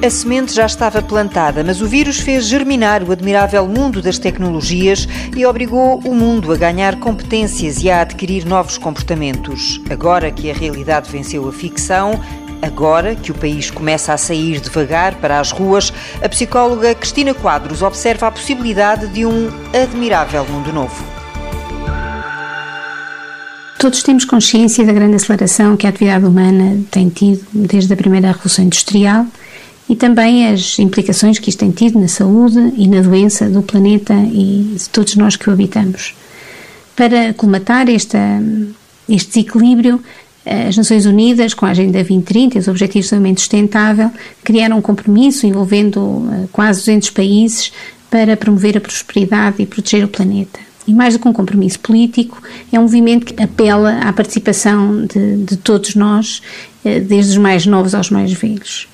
A semente já estava plantada, mas o vírus fez germinar o admirável mundo das tecnologias e obrigou o mundo a ganhar competências e a adquirir novos comportamentos. Agora que a realidade venceu a ficção, Agora que o país começa a sair devagar para as ruas, a psicóloga Cristina Quadros observa a possibilidade de um admirável mundo novo. Todos temos consciência da grande aceleração que a atividade humana tem tido desde a primeira Revolução Industrial e também as implicações que isto tem tido na saúde e na doença do planeta e de todos nós que o habitamos. Para colmatar esta, este desequilíbrio, as Nações Unidas, com a Agenda 2030 e os Objetivos de Desenvolvimento Sustentável, criaram um compromisso envolvendo eh, quase 200 países para promover a prosperidade e proteger o planeta. E mais do que um compromisso político, é um movimento que apela à participação de, de todos nós, eh, desde os mais novos aos mais velhos.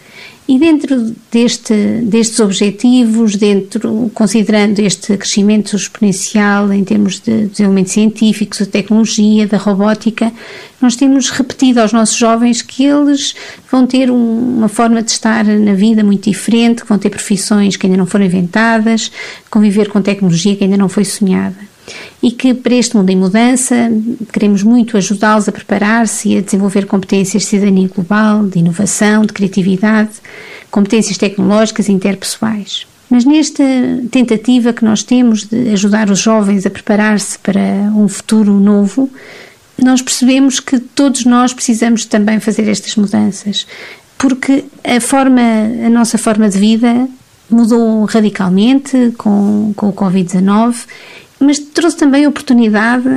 E dentro deste, destes objetivos, dentro, considerando este crescimento exponencial em termos de desenvolvimento científico, de tecnologia, da robótica, nós temos repetido aos nossos jovens que eles vão ter um, uma forma de estar na vida muito diferente, que vão ter profissões que ainda não foram inventadas, conviver com tecnologia que ainda não foi sonhada e que para este mundo em mudança queremos muito ajudá-los a preparar-se e a desenvolver competências de cidadania global, de inovação, de criatividade, competências tecnológicas e interpessoais. Mas nesta tentativa que nós temos de ajudar os jovens a preparar-se para um futuro novo, nós percebemos que todos nós precisamos também fazer estas mudanças, porque a forma, a nossa forma de vida mudou radicalmente com, com o Covid-19 mas trouxe também a oportunidade,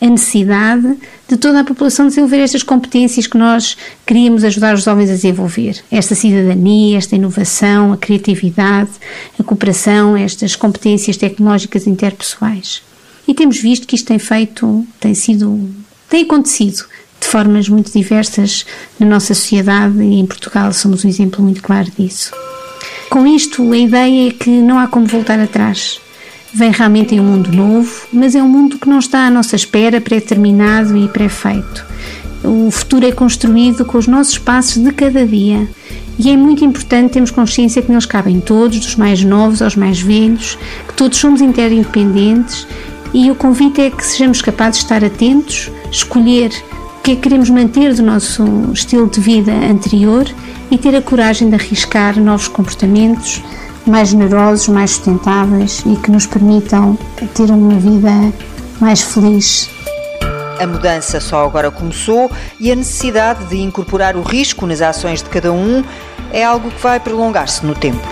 a necessidade de toda a população desenvolver estas competências que nós queríamos ajudar os jovens a desenvolver. Esta cidadania, esta inovação, a criatividade, a cooperação, estas competências tecnológicas interpessoais. E temos visto que isto tem feito, tem sido, tem acontecido de formas muito diversas na nossa sociedade e em Portugal somos um exemplo muito claro disso. Com isto, a ideia é que não há como voltar atrás. Vem realmente em um mundo novo, mas é um mundo que não está à nossa espera, pré-determinado e pré-feito. O futuro é construído com os nossos passos de cada dia. E é muito importante termos consciência que neles cabem todos, dos mais novos aos mais velhos, que todos somos interdependentes e o convite é que sejamos capazes de estar atentos, escolher o que é que queremos manter do nosso estilo de vida anterior e ter a coragem de arriscar novos comportamentos, mais generosos, mais sustentáveis e que nos permitam ter uma vida mais feliz. A mudança só agora começou e a necessidade de incorporar o risco nas ações de cada um é algo que vai prolongar-se no tempo.